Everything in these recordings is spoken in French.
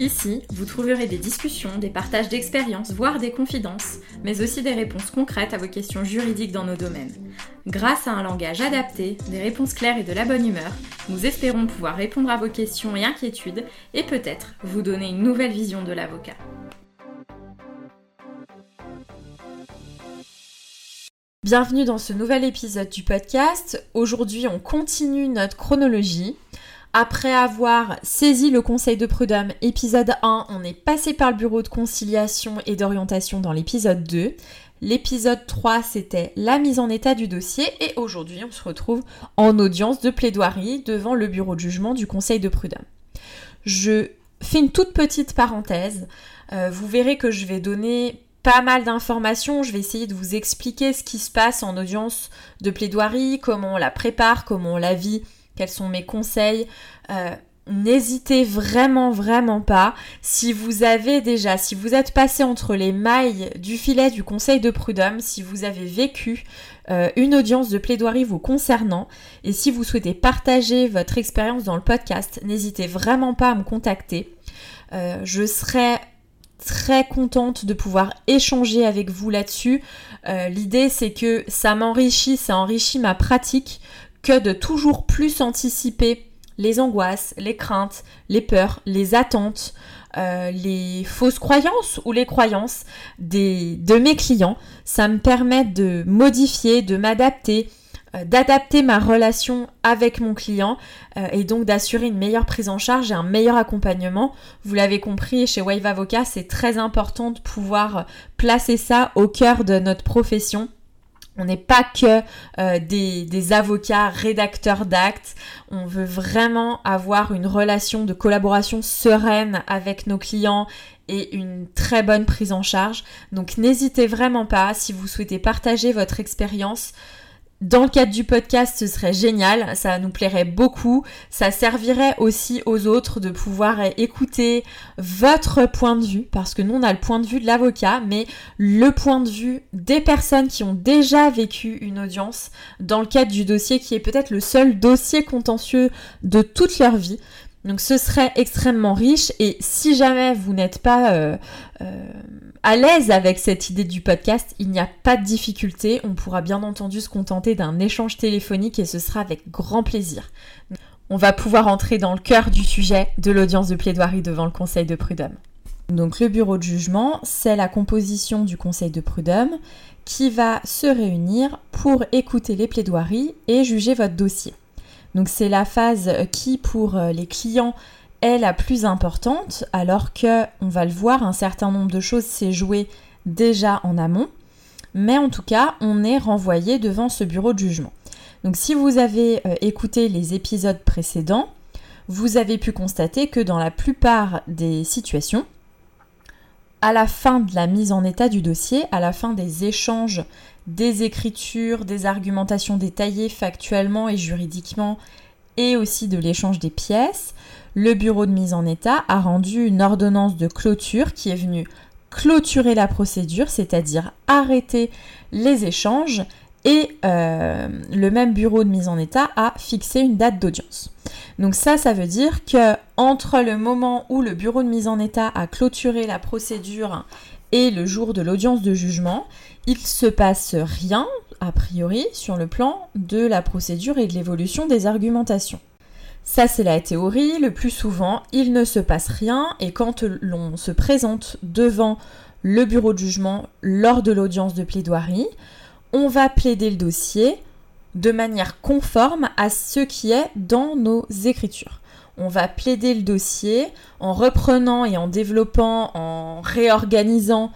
Ici, vous trouverez des discussions, des partages d'expériences, voire des confidences, mais aussi des réponses concrètes à vos questions juridiques dans nos domaines. Grâce à un langage adapté, des réponses claires et de la bonne humeur, nous espérons pouvoir répondre à vos questions et inquiétudes et peut-être vous donner une nouvelle vision de l'avocat. Bienvenue dans ce nouvel épisode du podcast. Aujourd'hui, on continue notre chronologie. Après avoir saisi le conseil de prud'homme épisode 1, on est passé par le bureau de conciliation et d'orientation dans l'épisode 2. L'épisode 3, c'était la mise en état du dossier et aujourd'hui, on se retrouve en audience de plaidoirie devant le bureau de jugement du conseil de prud'homme. Je fais une toute petite parenthèse. Euh, vous verrez que je vais donner pas mal d'informations. Je vais essayer de vous expliquer ce qui se passe en audience de plaidoirie, comment on la prépare, comment on la vit, quels sont mes conseils. Euh, n'hésitez vraiment, vraiment pas. Si vous avez déjà, si vous êtes passé entre les mailles du filet du conseil de prud'homme, si vous avez vécu euh, une audience de plaidoirie vous concernant, et si vous souhaitez partager votre expérience dans le podcast, n'hésitez vraiment pas à me contacter. Euh, je serai très contente de pouvoir échanger avec vous là-dessus. L'idée c'est que ça m'enrichit, ça enrichit ma pratique que de toujours plus anticiper les angoisses, les craintes, les peurs, les attentes, euh, les fausses croyances ou les croyances de mes clients. Ça me permet de modifier, de m'adapter, euh, d'adapter ma relation avec mon client euh, et donc d'assurer une meilleure prise en charge et un meilleur accompagnement. Vous l'avez compris, chez Wave Avocat, c'est très important de pouvoir placer ça au cœur de notre profession. On n'est pas que euh, des, des, avocats rédacteurs d'actes. On veut vraiment avoir une relation de collaboration sereine avec nos clients et une très bonne prise en charge. Donc n'hésitez vraiment pas si vous souhaitez partager votre expérience dans le cadre du podcast, ce serait génial, ça nous plairait beaucoup, ça servirait aussi aux autres de pouvoir écouter votre point de vue, parce que nous on a le point de vue de l'avocat, mais le point de vue des personnes qui ont déjà vécu une audience dans le cadre du dossier qui est peut-être le seul dossier contentieux de toute leur vie. Donc ce serait extrêmement riche et si jamais vous n'êtes pas euh, euh, à l'aise avec cette idée du podcast, il n'y a pas de difficulté. On pourra bien entendu se contenter d'un échange téléphonique et ce sera avec grand plaisir. On va pouvoir entrer dans le cœur du sujet de l'audience de plaidoirie devant le Conseil de prud'homme. Donc le bureau de jugement, c'est la composition du Conseil de prud'homme qui va se réunir pour écouter les plaidoiries et juger votre dossier. Donc c'est la phase qui pour euh, les clients la plus importante alors que on va le voir un certain nombre de choses s'est joué déjà en amont mais en tout cas on est renvoyé devant ce bureau de jugement. Donc si vous avez euh, écouté les épisodes précédents, vous avez pu constater que dans la plupart des situations, à la fin de la mise en état du dossier, à la fin des échanges des écritures, des argumentations détaillées factuellement et juridiquement, et aussi de l'échange des pièces, le bureau de mise en état a rendu une ordonnance de clôture qui est venue clôturer la procédure, c'est-à-dire arrêter les échanges, et euh, le même bureau de mise en état a fixé une date d'audience. Donc ça, ça veut dire que entre le moment où le bureau de mise en état a clôturé la procédure et le jour de l'audience de jugement, il se passe rien, a priori, sur le plan de la procédure et de l'évolution des argumentations. Ça, c'est la théorie. Le plus souvent, il ne se passe rien et quand l'on se présente devant le bureau de jugement lors de l'audience de plaidoirie, on va plaider le dossier de manière conforme à ce qui est dans nos écritures. On va plaider le dossier en reprenant et en développant, en réorganisant,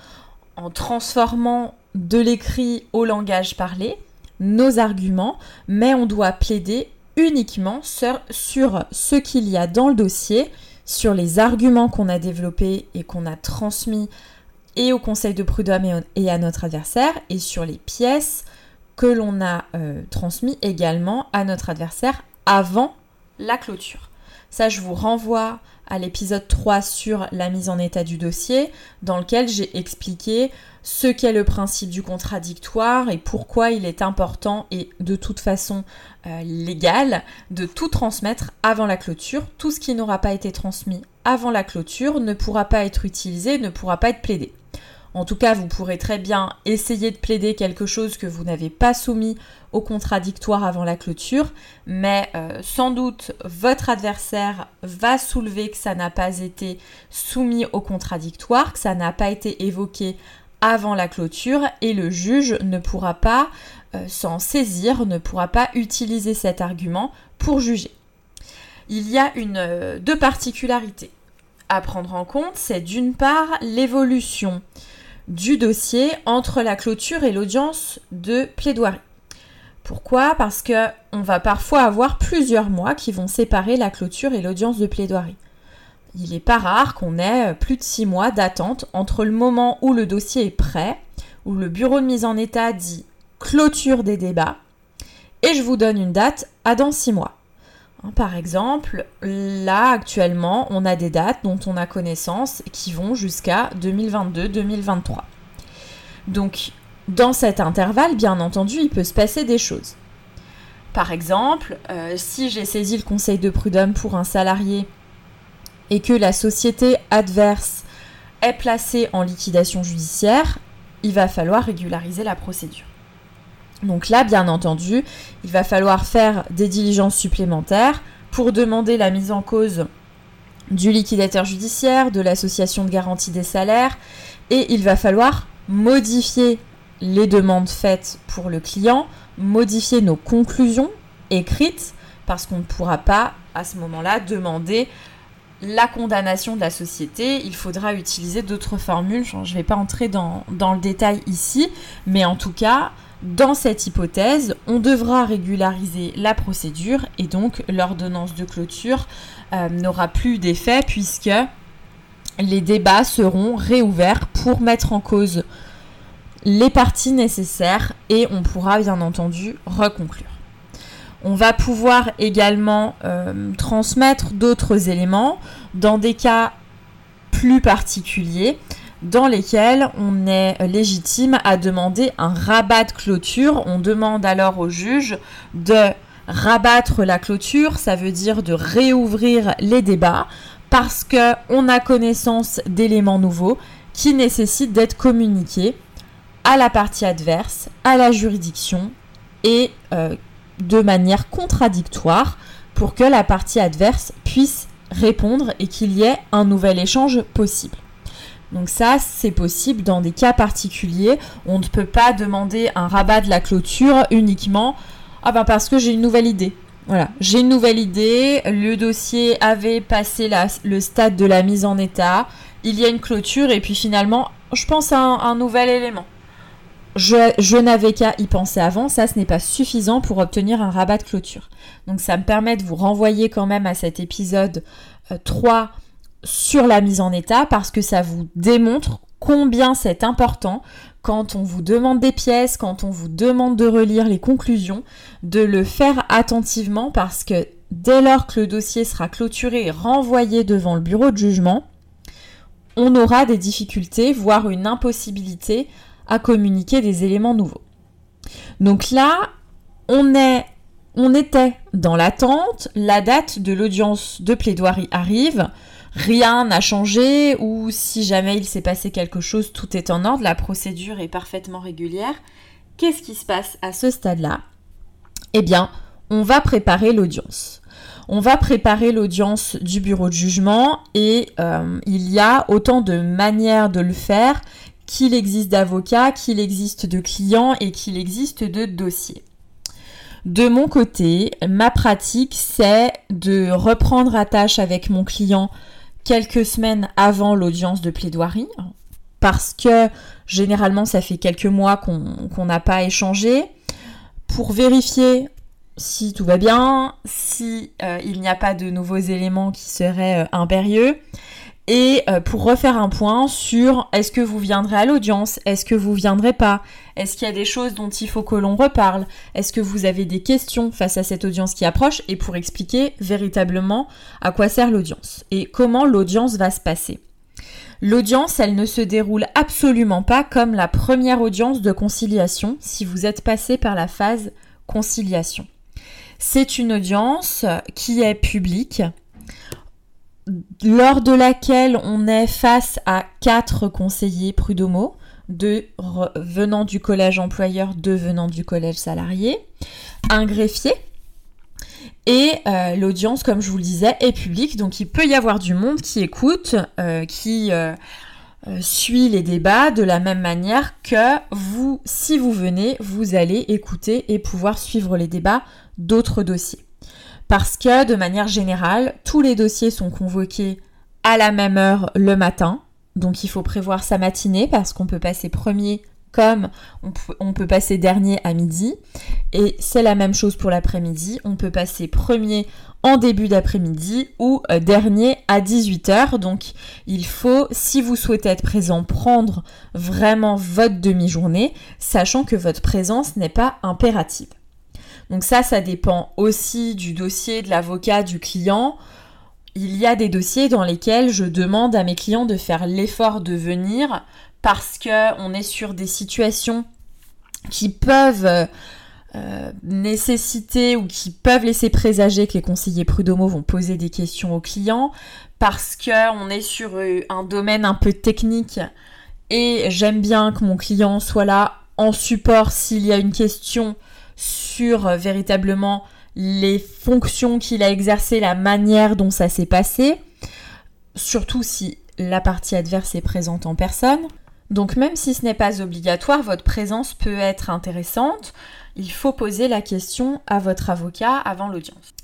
en transformant de l'écrit au langage parlé nos arguments, mais on doit plaider uniquement sur, ce qu'il y a dans le dossier, sur les arguments qu'on a développés et qu'on a transmis et au conseil de prud'homme et à notre adversaire, et sur les pièces que l'on a euh, transmis également à notre adversaire avant la clôture. Ça, je vous renvoie à l'épisode 3 sur la mise en état du dossier, dans lequel j'ai expliqué ce qu'est le principe du contradictoire et pourquoi il est important et de toute façon euh, légal de tout transmettre avant la clôture. Tout ce qui n'aura pas été transmis avant la clôture ne pourra pas être utilisé, ne pourra pas être plaidé. En tout cas, vous pourrez très bien essayer de plaider quelque chose que vous n'avez pas soumis au contradictoire avant la clôture, mais euh, sans doute votre adversaire va soulever que ça n'a pas été soumis au contradictoire, que ça n'a pas été évoqué avant la clôture et le juge ne pourra pas euh, s'en saisir, ne pourra pas utiliser cet argument pour juger. Il y a une, euh, deux particularités à prendre en compte, c'est d'une part l'évolution du dossier entre la clôture et l'audience de plaidoirie. Pourquoi? Parce que on va parfois avoir plusieurs mois qui vont séparer la clôture et l'audience de plaidoirie. Il n'est pas rare qu'on ait plus de six mois d'attente entre le moment où le dossier est prêt, où le bureau de mise en état dit clôture des débats, et je vous donne une date à dans six mois. Hein, par exemple, là actuellement, on a des dates dont on a connaissance qui vont jusqu'à 2022-2023. Donc, dans cet intervalle, bien entendu, il peut se passer des choses. Par exemple, euh, si j'ai saisi le conseil de prud'homme pour un salarié et que la société adverse est placée en liquidation judiciaire, il va falloir régulariser la procédure. Donc là, bien entendu, il va falloir faire des diligences supplémentaires pour demander la mise en cause du liquidateur judiciaire, de l'association de garantie des salaires, et il va falloir modifier les demandes faites pour le client, modifier nos conclusions écrites, parce qu'on ne pourra pas à ce moment-là demander la condamnation de la société. Il faudra utiliser d'autres formules, je ne vais pas entrer dans, le détail ici, mais en tout cas, dans cette hypothèse, on devra régulariser la procédure et donc l'ordonnance de clôture euh, n'aura plus d'effet puisque les débats seront réouverts pour mettre en cause les parties nécessaires et on pourra bien entendu reconclure. On va pouvoir également euh, transmettre d'autres éléments dans des cas plus particuliers dans lesquels on est légitime à demander un rabat de clôture. On demande alors au juge de rabattre la clôture, ça veut dire de réouvrir les débats parce qu'on a connaissance d'éléments nouveaux qui nécessitent d'être communiqués à la partie adverse, à la juridiction et euh, de manière contradictoire pour que la partie adverse puisse répondre et qu'il y ait un nouvel échange possible. Donc ça, c'est possible dans des cas particuliers. On ne peut pas demander un rabat de la clôture uniquement ah ben parce que j'ai une nouvelle idée. Voilà, j'ai une nouvelle idée, le dossier avait passé le stade de la mise en état, il y a une clôture et puis finalement, je pense à un, nouvel élément. Je, n'avais qu'à y penser avant, ça ce n'est pas suffisant pour obtenir un rabat de clôture. Donc ça me permet de vous renvoyer quand même à cet épisode 3 euh, sur la mise en état parce que ça vous démontre combien c'est important quand on vous demande des pièces, quand on vous demande de relire les conclusions, de le faire attentivement parce que dès lors que le dossier sera clôturé et renvoyé devant le bureau de jugement, on aura des difficultés, voire une impossibilité à communiquer des éléments nouveaux. Donc là, on est on était dans l'attente, la date de l'audience de plaidoirie arrive, rien n'a changé ou si jamais il s'est passé quelque chose, tout est en ordre, la procédure est parfaitement régulière. Qu'est-ce qui se passe à ce stade-là? Eh bien, on va préparer l'audience. On va préparer l'audience du bureau de jugement et euh, il y a autant de manières de le faire qu'il existe d'avocats, qu'il existe de clients et qu'il existe de dossiers. De mon côté, ma pratique, c'est de reprendre attache avec mon client quelques semaines avant l'audience de plaidoirie, parce que généralement ça fait quelques mois qu'on n'a pas échangé, pour vérifier si tout va bien, si euh, il n'y a pas de nouveaux éléments qui seraient euh, impérieux, et euh, pour refaire un point sur est-ce que vous viendrez à l'audience, est-ce que vous viendrez pas, est-ce qu'il y a des choses dont il faut que l'on reparle, est-ce que vous avez des questions face à cette audience qui approche? Et pour expliquer véritablement à quoi sert l'audience et comment l'audience va se passer. L'audience, elle ne se déroule absolument pas comme la première audience de conciliation si vous êtes passé par la phase conciliation. C'est une audience qui est publique, lors de laquelle on est face à quatre conseillers prud'homaux, deux venant du collège employeur, deux venant du collège salarié, un greffier. Et euh, l'audience, comme je vous le disais, est publique, donc il peut y avoir du monde qui écoute, euh, qui euh, suit les débats de la même manière que vous, si vous venez, vous allez écouter et pouvoir suivre les débats d'autres dossiers parce que de manière générale, tous les dossiers sont convoqués à la même heure le matin. Donc il faut prévoir sa matinée parce qu'on peut passer premier comme on peut, passer dernier à midi. Et c'est la même chose pour l'après-midi. On peut passer premier en début d'après-midi ou euh, dernier à 18h. Donc il faut, si vous souhaitez être présent, prendre vraiment votre demi-journée, sachant que votre présence n'est pas impérative. Donc ça, ça dépend aussi du dossier de l'avocat, du client. Il y a des dossiers dans lesquels je demande à mes clients de faire l'effort de venir parce qu'on est sur des situations qui peuvent euh, nécessiter ou qui peuvent laisser présager que les conseillers prud'homaux vont poser des questions aux clients parce qu'on est sur euh, un domaine un peu technique et j'aime bien que mon client soit là en support s'il y a une question sur euh, véritablement les fonctions qu'il a exercées, la manière dont ça s'est passé, surtout si la partie adverse est présente en personne. Donc même si ce n'est pas obligatoire, votre présence peut être intéressante. Il faut poser la question à votre avocat avant l'audience.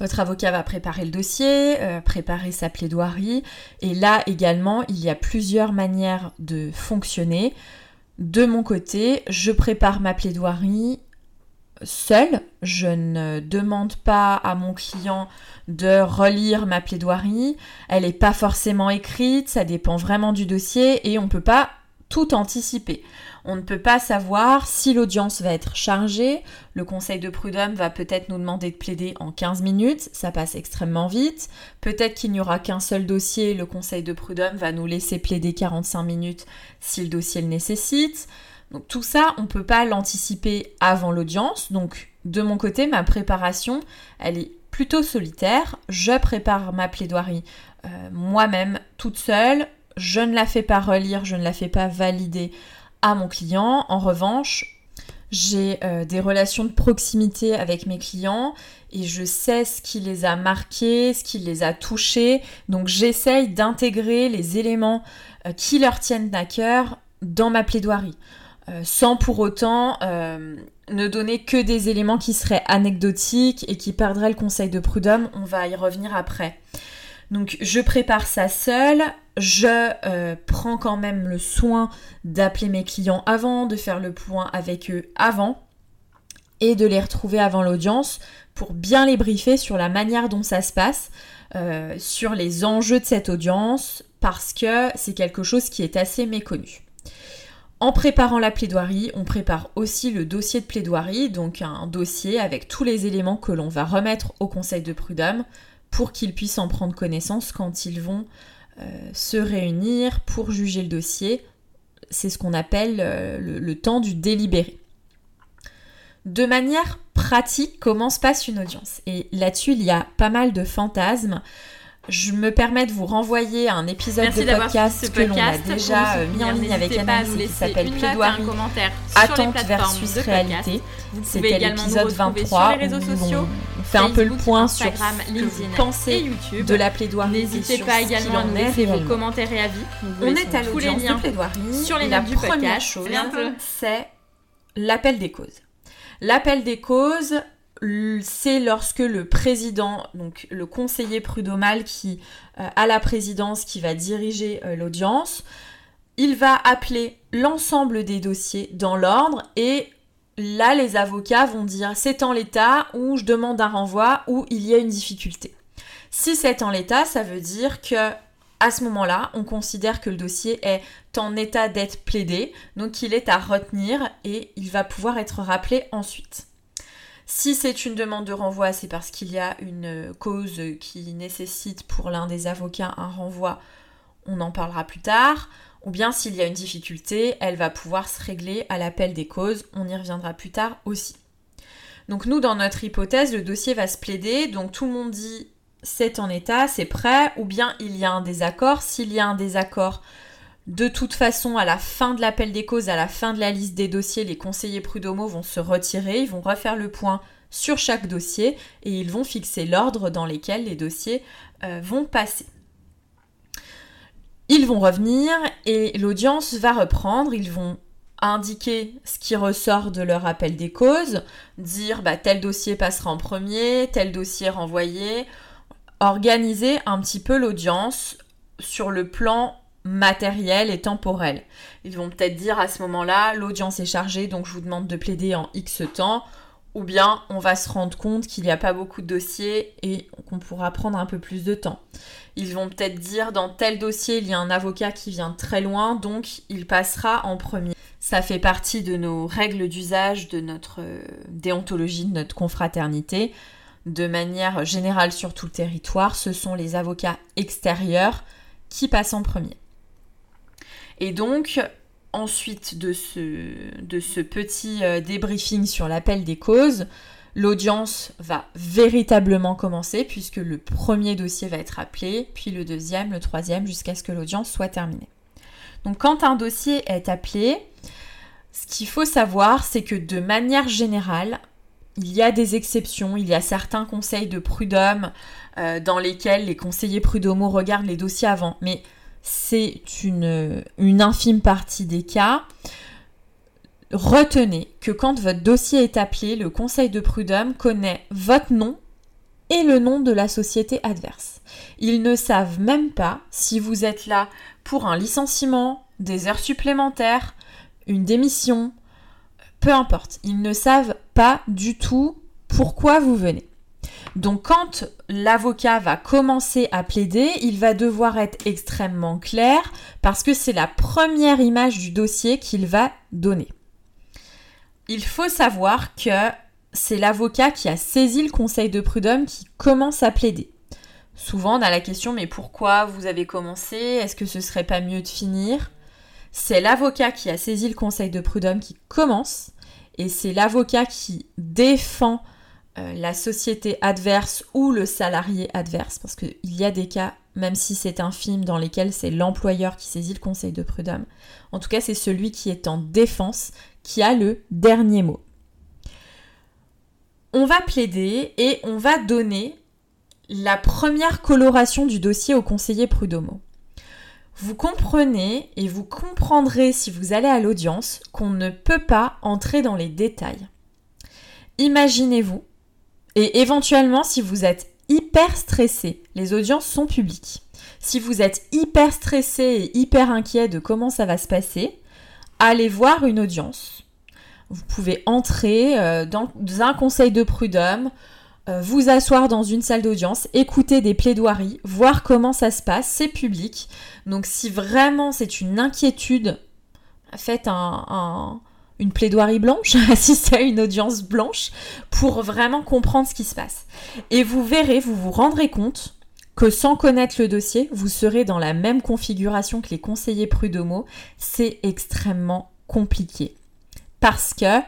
Votre avocat va préparer le dossier, euh, préparer sa plaidoirie, et là également, il y a plusieurs manières de fonctionner. De mon côté, je prépare ma plaidoirie seule. Je ne demande pas à mon client de relire ma plaidoirie. Elle n'est pas forcément écrite, ça dépend vraiment du dossier et on ne peut pas tout anticiper. On ne peut pas savoir si l'audience va être chargée. Le conseil de prud'homme va peut-être nous demander de plaider en 15 minutes, ça passe extrêmement vite. Peut-être qu'il n'y aura qu'un seul dossier, le conseil de prud'homme va nous laisser plaider 45 minutes si le dossier le nécessite. Donc tout ça, on ne peut pas l'anticiper avant l'audience. Donc de mon côté, ma préparation, elle est plutôt solitaire. Je prépare ma plaidoirie euh, moi-même toute seule. Je ne la fais pas relire, je ne la fais pas valider à mon client. En revanche, j'ai euh, des relations de proximité avec mes clients et je sais ce qui les a marqués, ce qui les a touchés. Donc j'essaye d'intégrer les éléments euh, qui leur tiennent à cœur dans ma plaidoirie. Euh, sans pour autant euh, ne donner que des éléments qui seraient anecdotiques et qui perdraient le conseil de prud'homme. On va y revenir après. Donc je prépare ça seule, je euh, prends quand même le soin d'appeler mes clients avant, de faire le point avec eux avant et de les retrouver avant l'audience pour bien les briefer sur la manière dont ça se passe, sur les enjeux de cette audience, parce que c'est quelque chose qui est assez méconnu. En préparant la plaidoirie, on prépare aussi le dossier de plaidoirie, donc un dossier avec tous les éléments que l'on va remettre au conseil de prud'homme pour qu'ils puissent en prendre connaissance quand ils vont euh, se réunir pour juger le dossier. C'est ce qu'on appelle euh, le, temps du délibéré. De manière pratique, comment se passe une audience? Et là-dessus, il y a pas mal de fantasmes. Je me permets de vous renvoyer à un épisode de podcast, que l'on a déjà euh, mis en ligne avec Anaïs qui s'appelle Plaidoirie, Attente versus réalité. C'était l'épisode 23 les réseaux sociaux, on fait un peu le point sur ce que vous pensez YouTube. de la plaidoirie. N'hésitez pas également à nous laisser vos commentaires et avis. on est à l'audience de plaidoirie. Sur les la du première chose, c'est l'appel des causes. L'appel des causes, c'est lorsque le président, donc le conseiller prud'homal qui euh, a la présidence, qui va diriger euh, l'audience, il va appeler l'ensemble des dossiers dans l'ordre et là les avocats vont dire c'est en l'état ou je demande un renvoi ou il y a une difficulté. Si c'est en l'état, ça veut dire que à ce moment-là, on considère que le dossier est en état d'être plaidé, donc il est à retenir et il va pouvoir être rappelé ensuite. Si c'est une demande de renvoi, c'est parce qu'il y a une cause qui nécessite pour l'un des avocats un renvoi, on en parlera plus tard. Ou bien s'il y a une difficulté, elle va pouvoir se régler à l'appel des causes, on y reviendra plus tard aussi. Donc nous, dans notre hypothèse, le dossier va se plaider, donc tout le monde dit c'est en état, c'est prêt, ou bien il y a un désaccord. S'il y a un désaccord, de toute façon, à la fin de l'appel des causes, à la fin de la liste des dossiers, les conseillers prud'homaux vont se retirer, ils vont refaire le point sur chaque dossier et ils vont fixer l'ordre dans lequel les dossiers euh, vont passer. Ils vont revenir et l'audience va reprendre, ils vont indiquer ce qui ressort de leur appel des causes, dire bah, tel dossier passera en premier, tel dossier renvoyé, organiser un petit peu l'audience sur le plan matériel et temporel. Ils vont peut-être dire à ce moment-là, l'audience est chargée, donc je vous demande de plaider en X temps, ou bien on va se rendre compte qu'il n'y a pas beaucoup de dossiers et qu'on pourra prendre un peu plus de temps. Ils vont peut-être dire dans tel dossier, il y a un avocat qui vient très loin, donc il passera en premier. Ça fait partie de nos règles d'usage, de notre euh, déontologie, de notre confraternité de manière générale sur tout le territoire, ce sont les avocats extérieurs qui passent en premier. Et donc, ensuite de ce, de ce petit euh, débriefing sur l'appel des causes, l'audience va véritablement commencer puisque le premier dossier va être appelé, puis le deuxième, le troisième, jusqu'à ce que l'audience soit terminée. Donc quand un dossier est appelé, ce qu'il faut savoir, c'est que de manière générale, il y a des exceptions, il y a certains conseils de prud'homme euh, dans lesquels les conseillers prud'homaux regardent les dossiers avant, mais c'est une, infime partie des cas. Retenez que quand votre dossier est appelé, le conseil de prud'homme connaît votre nom et le nom de la société adverse. Ils ne savent même pas si vous êtes là pour un licenciement, des heures supplémentaires, une démission, peu importe, ils ne savent pas du tout pourquoi vous venez. Donc quand l'avocat va commencer à plaider, il va devoir être extrêmement clair parce que c'est la première image du dossier qu'il va donner. Il faut savoir que c'est l'avocat qui a saisi le conseil de prud'homme qui commence à plaider. Souvent on a la question mais pourquoi vous avez commencé? Est-ce que ce serait pas mieux de finir? C'est l'avocat qui a saisi le conseil de prud'homme qui commence et c'est l'avocat qui défend la société adverse ou le salarié adverse parce qu'il y a des cas, même si c'est un film dans lesquels c'est l'employeur qui saisit le conseil de prud'homme, en tout cas c'est celui qui est en défense qui a le dernier mot. On va plaider et on va donner la première coloration du dossier au conseiller prud'homo vous comprenez et vous comprendrez si vous allez à l'audience qu'on ne peut pas entrer dans les détails. Imaginez-vous, et éventuellement si vous êtes hyper stressé, les audiences sont publiques. Si vous êtes hyper stressé et hyper inquiet de comment ça va se passer, allez voir une audience. Vous pouvez entrer euh, dans un conseil de prud'homme, euh, vous asseoir dans une salle d'audience, écouter des plaidoiries, voir comment ça se passe, c'est public. Donc si vraiment c'est une inquiétude, faites une plaidoirie blanche, assistez à une audience blanche pour vraiment comprendre ce qui se passe. Et vous verrez, vous vous rendrez compte que sans connaître le dossier, vous serez dans la même configuration que les conseillers prud'homaux. C'est extrêmement compliqué. Parce que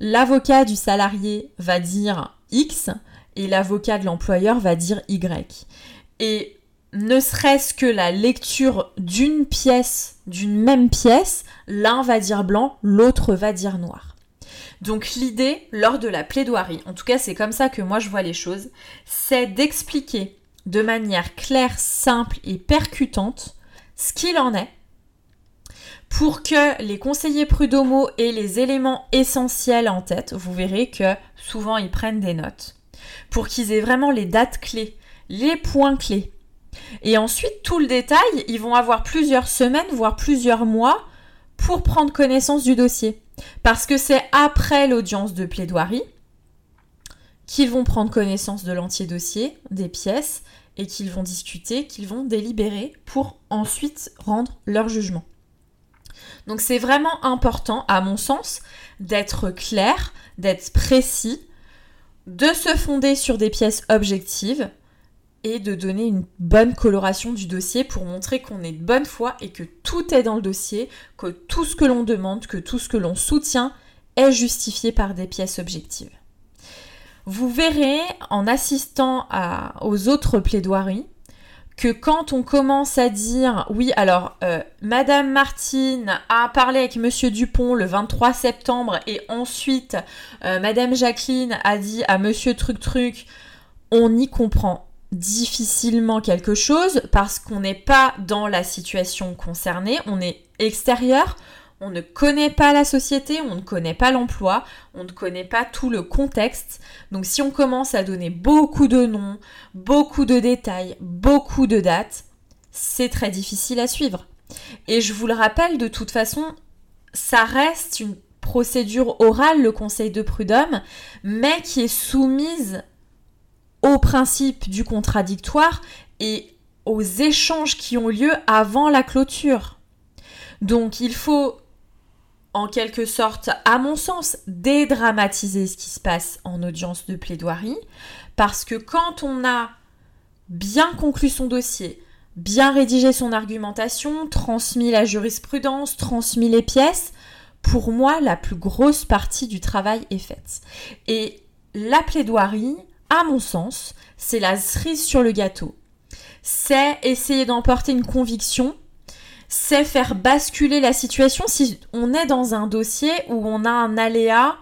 l'avocat du salarié va dire X et l'avocat de l'employeur va dire Y. Et ne serait-ce que la lecture d'une pièce, d'une même pièce, l'un va dire blanc, l'autre va dire noir. Donc l'idée, lors de la plaidoirie, en tout cas c'est comme ça que moi je vois les choses, c'est d'expliquer de manière claire, simple et percutante ce qu'il en est pour que les conseillers prud'homaux aient les éléments essentiels en tête. Vous verrez que souvent ils prennent des notes pour qu'ils aient vraiment les dates clés, les points clés. Et ensuite, tout le détail, ils vont avoir plusieurs semaines, voire plusieurs mois pour prendre connaissance du dossier. Parce que c'est après l'audience de plaidoirie qu'ils vont prendre connaissance de l'entier dossier, des pièces, et qu'ils vont discuter, qu'ils vont délibérer pour ensuite rendre leur jugement. Donc c'est vraiment important, à mon sens, d'être clair, d'être précis, de se fonder sur des pièces objectives et de donner une bonne coloration du dossier pour montrer qu'on est de bonne foi et que tout est dans le dossier, que tout ce que l'on demande, que tout ce que l'on soutient est justifié par des pièces objectives. Vous verrez en assistant aux autres plaidoiries que quand on commence à dire oui alors euh, Madame Martine a parlé avec Monsieur Dupont le 23 septembre et ensuite euh, Madame Jacqueline a dit à Monsieur Truc Truc on y comprend difficilement quelque chose parce qu'on n'est pas dans la situation concernée, on est extérieur, on ne connaît pas la société, on ne connaît pas l'emploi, on ne connaît pas tout le contexte. Donc si on commence à donner beaucoup de noms, beaucoup de détails, beaucoup de dates, c'est très difficile à suivre. Et je vous le rappelle, de toute façon, ça reste une procédure orale, le conseil de prud'homme, mais qui est soumise au principe du contradictoire et aux échanges qui ont lieu avant la clôture. Donc il faut en quelque sorte, à mon sens, dédramatiser ce qui se passe en audience de plaidoirie, parce que quand on a bien conclu son dossier, bien rédigé son argumentation, transmis la jurisprudence, transmis les pièces, pour moi, la plus grosse partie du travail est faite. Et la plaidoirie, à mon sens, c'est la cerise sur le gâteau. C'est essayer d'emporter une conviction, c'est faire basculer la situation si on est dans un dossier où on a un aléa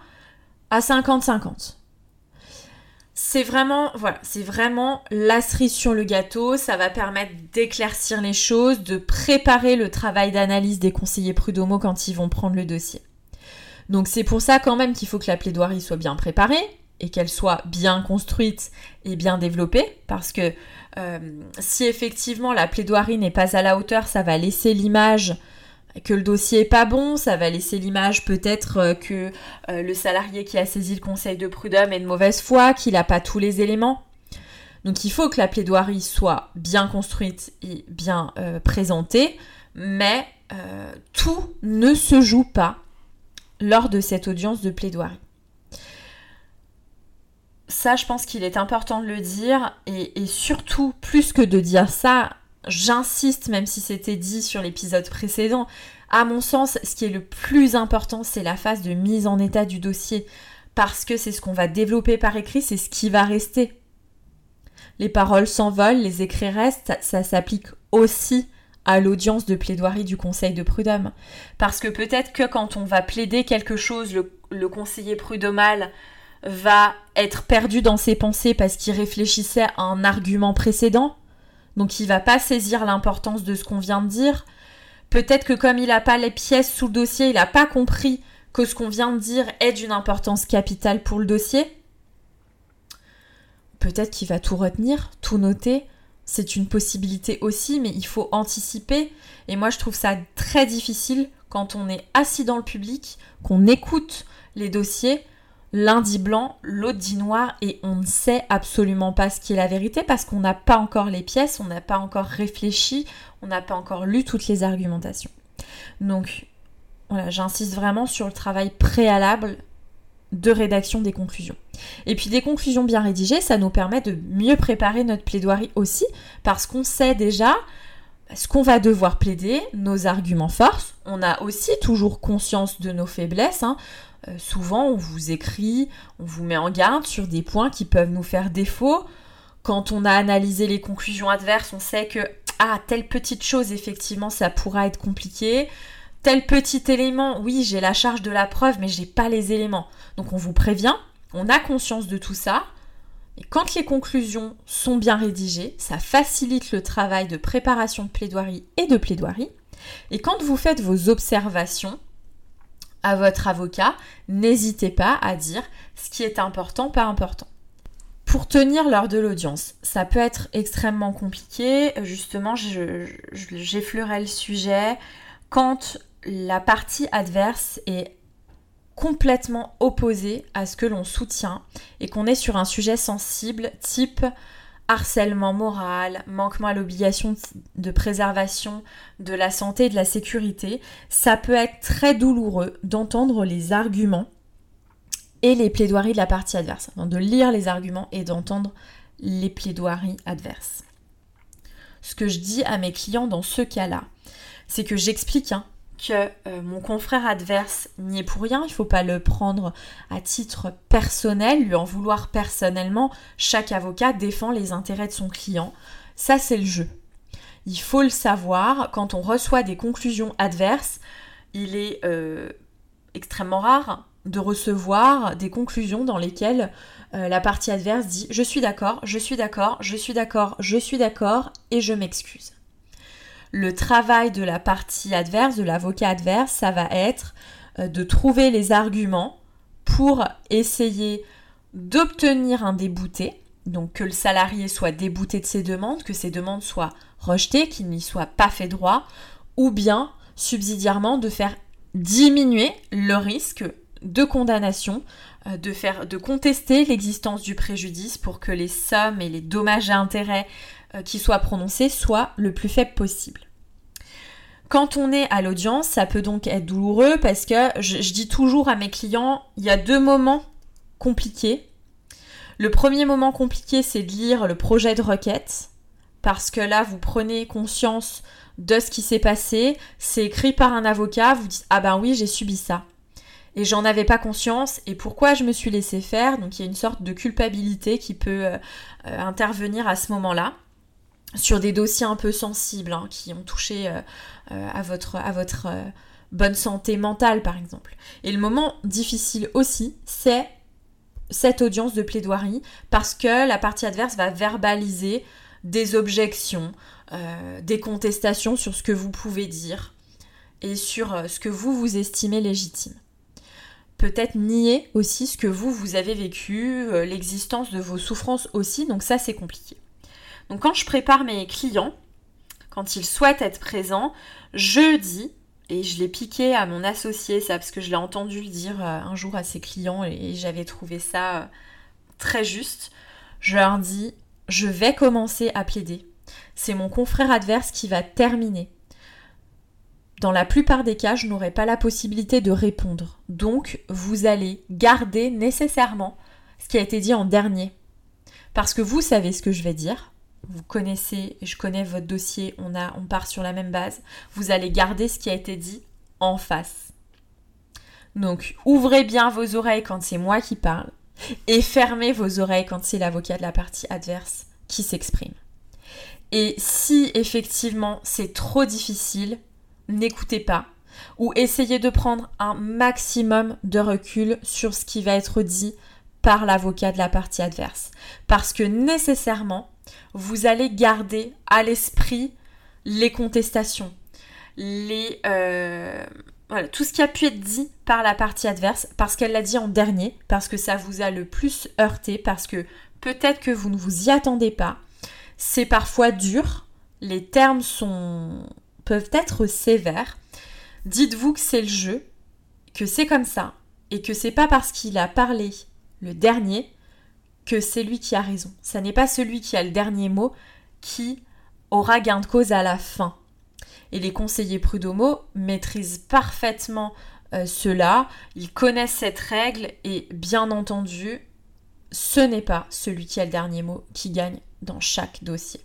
à 50-50. C'est vraiment, voilà, c'est vraiment la cerise sur le gâteau. Ça va permettre d'éclaircir les choses, de préparer le travail d'analyse des conseillers prud'homaux quand ils vont prendre le dossier. Donc c'est pour ça quand même qu'il faut que la plaidoirie soit bien préparée, et qu'elle soit bien construite et bien développée, parce que euh, si effectivement la plaidoirie n'est pas à la hauteur, ça va laisser l'image que le dossier est pas bon, ça va laisser l'image peut-être euh, que euh, le salarié qui a saisi le conseil de prud'homme est de mauvaise foi, qu'il n'a pas tous les éléments. Donc il faut que la plaidoirie soit bien construite et bien présentée, mais tout ne se joue pas lors de cette audience de plaidoirie ça, je pense qu'il est important de le dire. Et, surtout, plus que de dire ça, j'insiste, même si c'était dit sur l'épisode précédent, à mon sens, ce qui est le plus important, c'est la phase de mise en état du dossier. Parce que c'est ce qu'on va développer par écrit, c'est ce qui va rester. Les paroles s'envolent, les écrits restent, ça, s'applique aussi à l'audience de plaidoirie du conseil de prud'homme. Parce que peut-être que quand on va plaider quelque chose, le, le conseiller prud'homal va être perdu dans ses pensées parce qu'il réfléchissait à un argument précédent. Donc il va pas saisir l'importance de ce qu'on vient de dire. Peut-être que comme il n'a pas les pièces sous le dossier, il n'a pas compris que ce qu'on vient de dire est d'une importance capitale pour le dossier. Peut-être qu'il va tout retenir, tout noter. C'est une possibilité aussi, mais il faut anticiper. Et moi, je trouve ça très difficile quand on est assis dans le public, qu'on écoute les dossiers, l'un dit blanc, l'autre dit noir et on ne sait absolument pas ce qui est la vérité parce qu'on n'a pas encore les pièces, on n'a pas encore réfléchi, on n'a pas encore lu toutes les argumentations. Donc voilà, j'insiste vraiment sur le travail préalable de rédaction des conclusions. Et puis des conclusions bien rédigées, ça nous permet de mieux préparer notre plaidoirie aussi parce qu'on sait déjà ce qu'on va devoir plaider, nos arguments forces. On a aussi toujours conscience de nos faiblesses. Hein. Euh, souvent, on vous écrit, on vous met en garde sur des points qui peuvent nous faire défaut. Quand on a analysé les conclusions adverses, on sait que, ah, telle petite chose, effectivement, ça pourra être compliqué. Tel petit élément, oui, j'ai la charge de la preuve, mais j'ai pas les éléments. Donc on vous prévient, on a conscience de tout ça. Et quand les conclusions sont bien rédigées, ça facilite le travail de préparation de plaidoirie et de plaidoirie. Et quand vous faites vos observations, à votre avocat, n'hésitez pas à dire ce qui est important, pas important. Pour tenir l'heure de l'audience, ça peut être extrêmement compliqué. Justement, j'effleurais le sujet quand la partie adverse est complètement opposée à ce que l'on soutient et qu'on est sur un sujet sensible type harcèlement moral, manquement à l'obligation de préservation de la santé et de la sécurité, ça peut être très douloureux d'entendre les arguments et les plaidoiries de la partie adverse, de lire les arguments et d'entendre les plaidoiries adverses. Ce que je dis à mes clients dans ce cas-là, c'est que j'explique hein, que euh, mon confrère adverse n'y est pour rien, il ne faut pas le prendre à titre personnel, lui en vouloir personnellement. Chaque avocat défend les intérêts de son client. Ça, c'est le jeu. Il faut le savoir, quand on reçoit des conclusions adverses, il est euh, extrêmement rare de recevoir des conclusions dans lesquelles euh, la partie adverse dit je suis d'accord, je suis d'accord, je suis d'accord, je suis d'accord et je m'excuse. Le travail de la partie adverse, de l'avocat adverse, ça va être euh, de trouver les arguments pour essayer d'obtenir un débouté, donc que le salarié soit débouté de ses demandes, que ses demandes soient rejetées, qu'il n'y soit pas fait droit, ou bien subsidiairement de faire diminuer le risque de condamnation, euh, de, faire, de contester l'existence du préjudice pour que les sommes et les dommages et intérêts qui soient prononcés soient le plus faibles possible. Quand on est à l'audience, ça peut donc être douloureux parce que je, dis toujours à mes clients, il y a deux moments compliqués. Le premier moment compliqué, c'est de lire le projet de requête parce que là, vous prenez conscience de ce qui s'est passé, c'est écrit par un avocat, vous dites ah ben oui, j'ai subi ça et j'en avais pas conscience et pourquoi je me suis laissé faire? Donc il y a une sorte de culpabilité qui peut euh, euh, intervenir à ce moment-là sur des dossiers un peu sensibles hein, qui ont touché euh, à votre, à votre bonne santé mentale par exemple. Et le moment difficile aussi, c'est cette audience de plaidoirie parce que la partie adverse va verbaliser des objections, des contestations sur ce que vous pouvez dire et sur ce que vous vous estimez légitime peut-être nier aussi ce que vous, vous avez vécu, euh, l'existence de vos souffrances aussi, donc ça c'est compliqué. Donc quand je prépare mes clients, quand ils souhaitent être présents, je dis, et je l'ai piqué à mon associé, ça parce que je l'ai entendu le dire euh, un jour à ses clients et j'avais trouvé ça euh, très juste, je leur dis, je vais commencer à plaider. C'est mon confrère adverse qui va terminer dans la plupart des cas, je n'aurai pas la possibilité de répondre. Donc, vous allez garder nécessairement ce qui a été dit en dernier. Parce que vous savez ce que je vais dire. Vous connaissez, je connais votre dossier, on, a, on part sur la même base. Vous allez garder ce qui a été dit en face. Donc, ouvrez bien vos oreilles quand c'est moi qui parle et fermez vos oreilles quand c'est l'avocat de la partie adverse qui s'exprime. Et si effectivement c'est trop difficile, n'écoutez pas ou essayez de prendre un maximum de recul sur ce qui va être dit par l'avocat de la partie adverse. Parce que nécessairement, vous allez garder à l'esprit les contestations, euh, tout ce qui a pu être dit par la partie adverse, parce qu'elle l'a dit en dernier, parce que ça vous a le plus heurté, parce que peut-être que vous ne vous y attendez pas. C'est parfois dur, les termes peuvent être sévères. Dites-vous que c'est le jeu, que c'est comme ça, et que c'est pas parce qu'il a parlé le dernier que c'est lui qui a raison. Ça n'est pas celui qui a le dernier mot qui aura gain de cause à la fin. Et les conseillers prud'homaux maîtrisent parfaitement euh, cela, ils connaissent cette règle et bien entendu, ce n'est pas celui qui a le dernier mot qui gagne dans chaque dossier.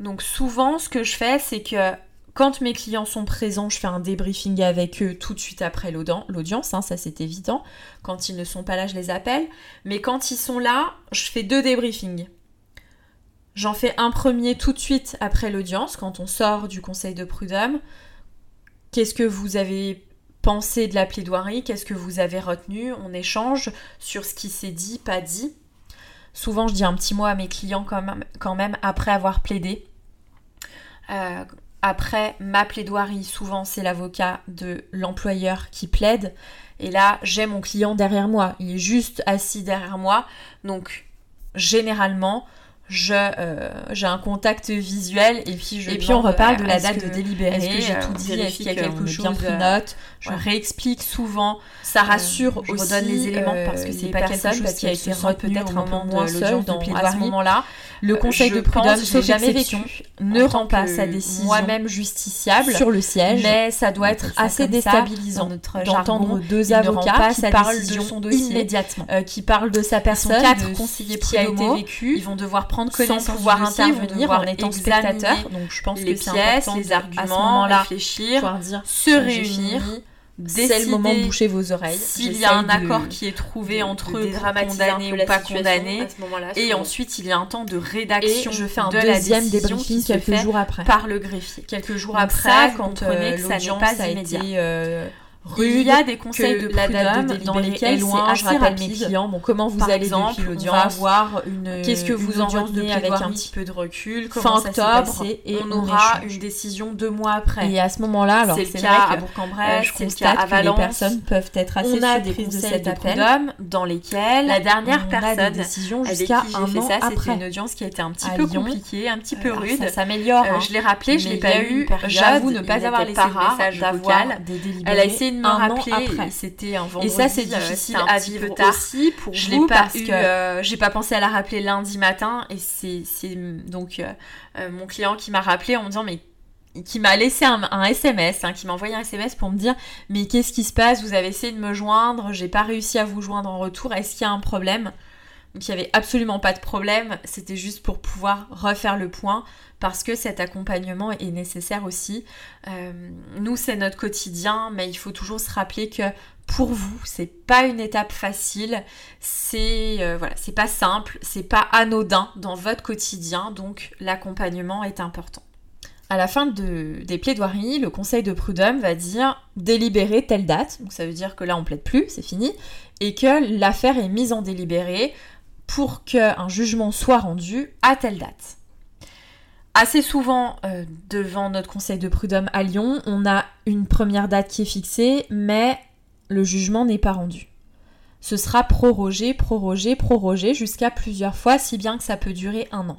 Donc souvent, ce que je fais, c'est que quand mes clients sont présents, je fais un débriefing avec eux tout de suite après l'audience, hein, ça c'est évident. Quand ils ne sont pas là, je les appelle. Mais quand ils sont là, je fais deux débriefings. J'en fais un premier tout de suite après l'audience, quand on sort du conseil de prud'homme. Qu'est-ce que vous avez pensé de la plaidoirie? Qu'est-ce que vous avez retenu? On échange sur ce qui s'est dit, pas dit. Souvent, je dis un petit mot à mes clients quand même, après avoir plaidé. Euh, après ma plaidoirie, souvent c'est l'avocat de l'employeur qui plaide. Et là, j'ai mon client derrière moi. Il est juste assis derrière moi. Donc, généralement, je euh, j'ai un contact visuel et puis je et puis on reparle de la date de délibéré est-ce que j'ai tout dit est-ce qu'il y a quelque chose bien pris note. Je réexplique souvent ça rassure je aussi redonne les éléments parce que c'est pas quelque chose qui a été peut-être un peu moins seul dans à ce moment-là. Le conseil de prud'homme je jamais vécu. Ne rend pas sa décision moi-même justiciable sur le siège mais ça doit être assez déstabilisant d'entendre deux avocats qui parlent de son dossier immédiatement. qui parlent de sa personne quatre conseillers qui a été vécu. Ils vont devoir prendre connaissance sans pouvoir intervenir en étant spectateur. Donc je pense les que pièces, les arguments, là réfléchir, dire, se réunir. C'est le moment de boucher vos oreilles. S'il y a un accord qui est trouvé entre eux pour condamner ou pas condamner. Et ensuite, il y a un temps de rédaction. je fais un de deuxième débriefing quelques jours après. Par le greffier. Quelques jours après, quand euh, l'audience a été il y a des conseils de la date de dans lesquels loin, je rappelle mes clients. Bon comment vous Par allez exemple, l'audience avoir une qu'est-ce que vous en retenez avec un petit peu de recul? fin octobre et on, aura une décision deux mois après. Et à ce moment-là alors c'est le cas à Bourg-en-Bresse c'est le cas à Valence les personnes peuvent être assez on a des prises de cet appel. dans lesquels la dernière personne décision jusqu'à un an ça c'était une audience qui a été un petit peu compliquée un petit peu rude ça s'améliore je l'ai rappelé je l'ai pas eu j'avoue ne pas avoir laissé le message vocal. elle a essayé de me rappeler c'était un vendredi. Et ça, c'est difficile à vivre tard. aussi pour je vous pas parce eu, que euh, j'ai pas pensé à la rappeler lundi matin et c'est donc euh, euh, mon client qui m'a rappelé en me disant mais qui m'a laissé un, SMS, hein, qui m'a envoyé un SMS pour me dire mais qu'est-ce qui se passe? Vous avez essayé de me joindre, j'ai pas réussi à vous joindre en retour. Est-ce qu'il y a un problème? Donc il n'y avait absolument pas de problème, c'était juste pour pouvoir refaire le point parce que cet accompagnement est nécessaire aussi. Euh, nous c'est notre quotidien, mais il faut toujours se rappeler que pour vous c'est pas une étape facile, c'est euh, voilà, c'est pas simple, c'est pas anodin dans votre quotidien, donc l'accompagnement est important. À la fin de, des plaidoiries, le conseil de prud'homme va dire délibérer telle date, donc ça veut dire que là on plaide plus, c'est fini, et que l'affaire est mise en délibéré pour qu'un jugement soit rendu à telle date. Assez souvent, euh, devant notre conseil de prud'homme à Lyon, on a une première date qui est fixée, mais le jugement n'est pas rendu. Ce sera prorogé, prorogé, prorogé jusqu'à plusieurs fois, si bien que ça peut durer un an.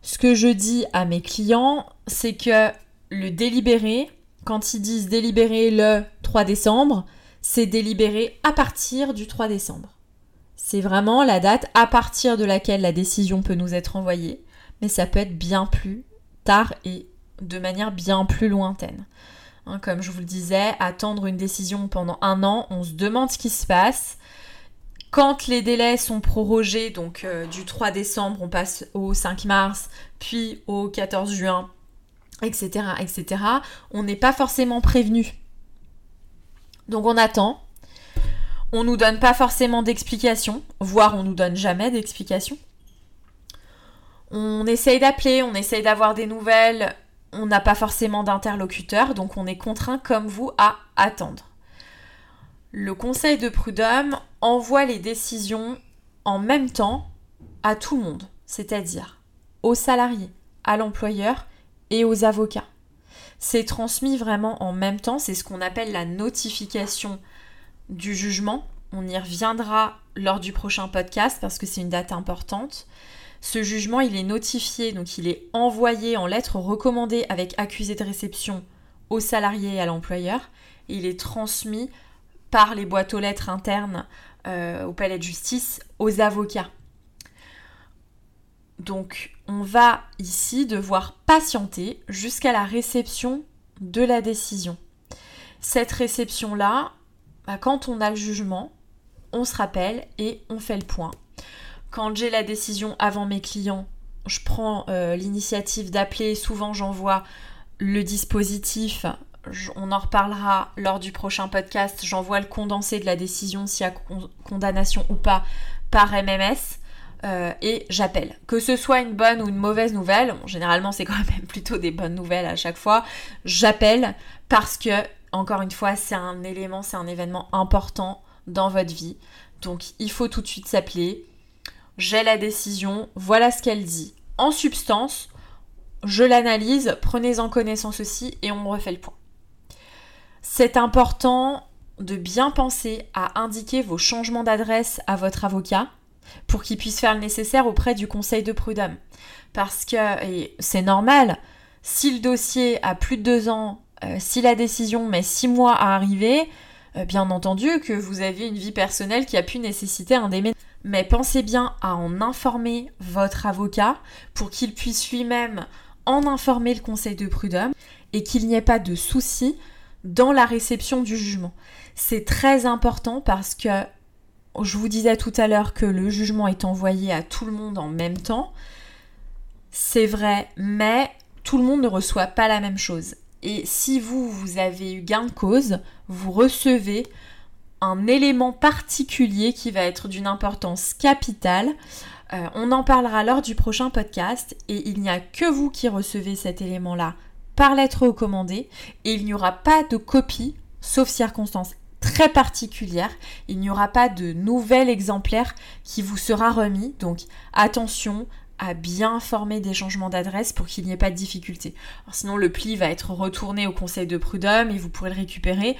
Ce que je dis à mes clients, c'est que le délibéré, quand ils disent délibéré le 3 décembre, c'est délibéré à partir du 3 décembre. C'est vraiment la date à partir de laquelle la décision peut nous être envoyée, mais ça peut être bien plus tard et de manière bien plus lointaine. Hein, comme je vous le disais, attendre une décision pendant un an, on se demande ce qui se passe. Quand les délais sont prorogés, donc euh, du 3 décembre, on passe au 5 mars, puis au 14 juin, etc., etc., on n'est pas forcément prévenu. Donc on attend, on nous donne pas forcément d'explications, voire on nous donne jamais d'explications. On essaye d'appeler, on essaye d'avoir des nouvelles, on n'a pas forcément d'interlocuteur, donc on est contraint comme vous à attendre. Le conseil de prud'homme envoie les décisions en même temps à tout le monde, c'est-à-dire aux salariés, à l'employeur et aux avocats. C'est transmis vraiment en même temps, c'est ce qu'on appelle la notification du jugement. On y reviendra lors du prochain podcast parce que c'est une date importante. Ce jugement, il est notifié, donc il est envoyé en lettre recommandée avec accusé de réception au salarié et à l'employeur. Il est transmis par les boîtes aux lettres internes euh, au palais de justice aux avocats. Donc on va ici devoir patienter jusqu'à la réception de la décision. Cette réception-là, bah, quand on a le jugement, on se rappelle et on fait le point. Quand j'ai la décision avant mes clients, je prends euh, l'initiative d'appeler, souvent j'envoie le dispositif, on en reparlera lors du prochain podcast, j'envoie le condensé de la décision s'il y a condamnation ou pas par MMS. Euh, et j'appelle. Que ce soit une bonne ou une mauvaise nouvelle, généralement c'est quand même plutôt des bonnes nouvelles à chaque fois, j'appelle parce que encore une fois, c'est un élément, c'est un événement important dans votre vie. Donc il faut tout de suite s'appeler. J'ai la décision, voilà ce qu'elle dit. En substance, je l'analyse, prenez-en connaissance aussi et on refait le point. C'est important de bien penser à indiquer vos changements d'adresse à votre avocat. pour qu'il puisse faire le nécessaire auprès du conseil de prud'homme. Parce que c'est normal, si le dossier a plus de deux ans, euh, si la décision met six mois à arriver, euh, bien entendu que vous avez une vie personnelle qui a pu nécessiter un déménagement. Mais pensez bien à en informer votre avocat pour qu'il puisse lui-même en informer le conseil de prud'homme et qu'il n'y ait pas de soucis dans la réception du jugement. C'est très important parce que je vous disais tout à l'heure que le jugement est envoyé à tout le monde en même temps. C'est vrai, mais tout le monde ne reçoit pas la même chose. Et si vous, vous avez eu gain de cause, vous recevez un élément particulier qui va être d'une importance capitale. Euh, on en parlera lors du prochain podcast et il n'y a que vous qui recevez cet élément-là par lettre recommandée et il n'y aura pas de copie, sauf circonstances très particulières. Il n'y aura pas de nouvel exemplaire qui vous sera remis. Donc attention à bien informer des changements d'adresse pour qu'il n'y ait pas de difficulté. sinon le pli va être retourné au conseil de prud'homme et vous pourrez le récupérer.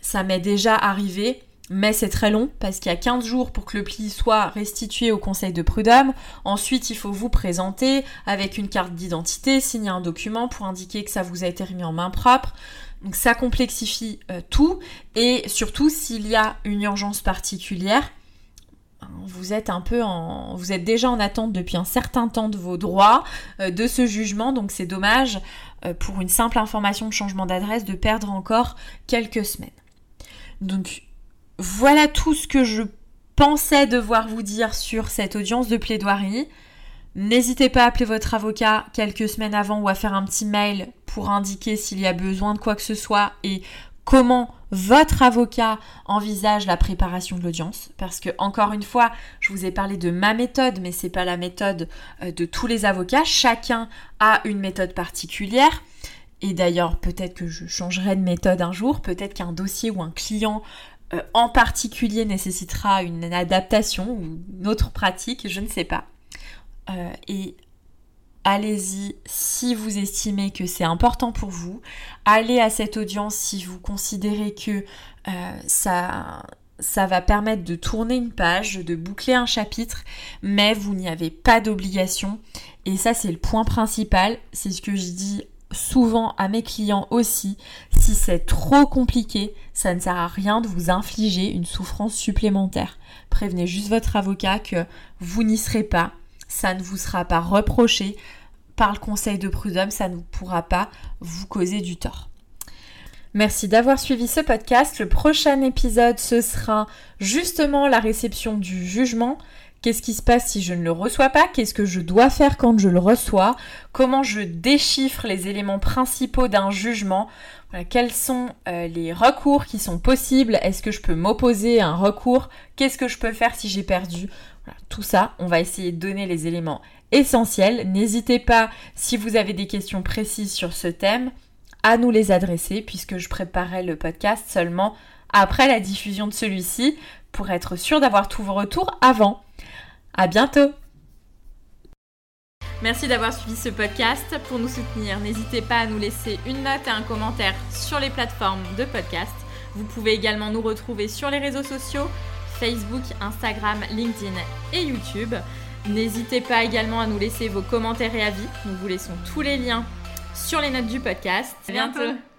Ça m'est déjà arrivé mais c'est très long parce qu'il y a 15 jours pour que le pli soit restitué au conseil de prud'homme. Ensuite, il faut vous présenter avec une carte d'identité, signer un document pour indiquer que ça vous a été remis en main propre. Donc ça complexifie euh, tout et surtout s'il y a une urgence particulière, vous êtes un peu en vous êtes déjà en attente depuis un certain temps de vos droits euh, de ce jugement donc c'est dommage euh, pour une simple information de changement d'adresse de perdre encore quelques semaines. Donc voilà tout ce que je pensais devoir vous dire sur cette audience de plaidoirie. N'hésitez pas à appeler votre avocat quelques semaines avant ou à faire un petit mail pour indiquer s'il y a besoin de quoi que ce soit et comment votre avocat envisage la préparation de l'audience parce que encore une fois, je vous ai parlé de ma méthode mais c'est pas la méthode euh, de tous les avocats, chacun a une méthode particulière. Et d'ailleurs, peut-être que je changerai de méthode un jour, peut-être qu'un dossier ou un client euh, en particulier nécessitera une adaptation ou une autre pratique, je ne sais pas. Euh, allez-y si vous estimez que c'est important pour vous. Allez à cette audience si vous considérez que euh, ça, ça va permettre de tourner une page, de boucler un chapitre, mais vous n'y avez pas d'obligation. Et ça, c'est le point principal. C'est ce que je dis souvent à mes clients aussi, si c'est trop compliqué, ça ne sert à rien de vous infliger une souffrance supplémentaire. Prévenez juste votre avocat que vous n'y serez pas, ça ne vous sera pas reproché par le conseil de prud'homme, ça ne pourra pas vous causer du tort. Merci d'avoir suivi ce podcast. Le prochain épisode, ce sera justement la réception du jugement. Qu'est-ce qui se passe si je ne le reçois pas? Qu'est-ce que je dois faire quand je le reçois? Comment je déchiffre les éléments principaux d'un jugement? Quels sont euh, les recours qui sont possibles? Est-ce que je peux m'opposer à un recours? Qu'est-ce que je peux faire si j'ai perdu Tout ça, on va essayer de donner les éléments essentiels. N'hésitez pas, si vous avez des questions précises sur ce thème, à nous les adresser puisque je préparerai le podcast seulement après la diffusion de celui-ci pour être sûr d'avoir tous vos retours avant. À bientôt Merci d'avoir suivi ce podcast. Pour nous soutenir, n'hésitez pas à nous laisser une note et un commentaire sur les plateformes de podcast. Vous pouvez également nous retrouver sur les réseaux sociaux, Facebook, Instagram, LinkedIn et YouTube. N'hésitez pas également à nous laisser vos commentaires et avis. Nous vous laissons tous les liens sur les notes du podcast. À bientôt.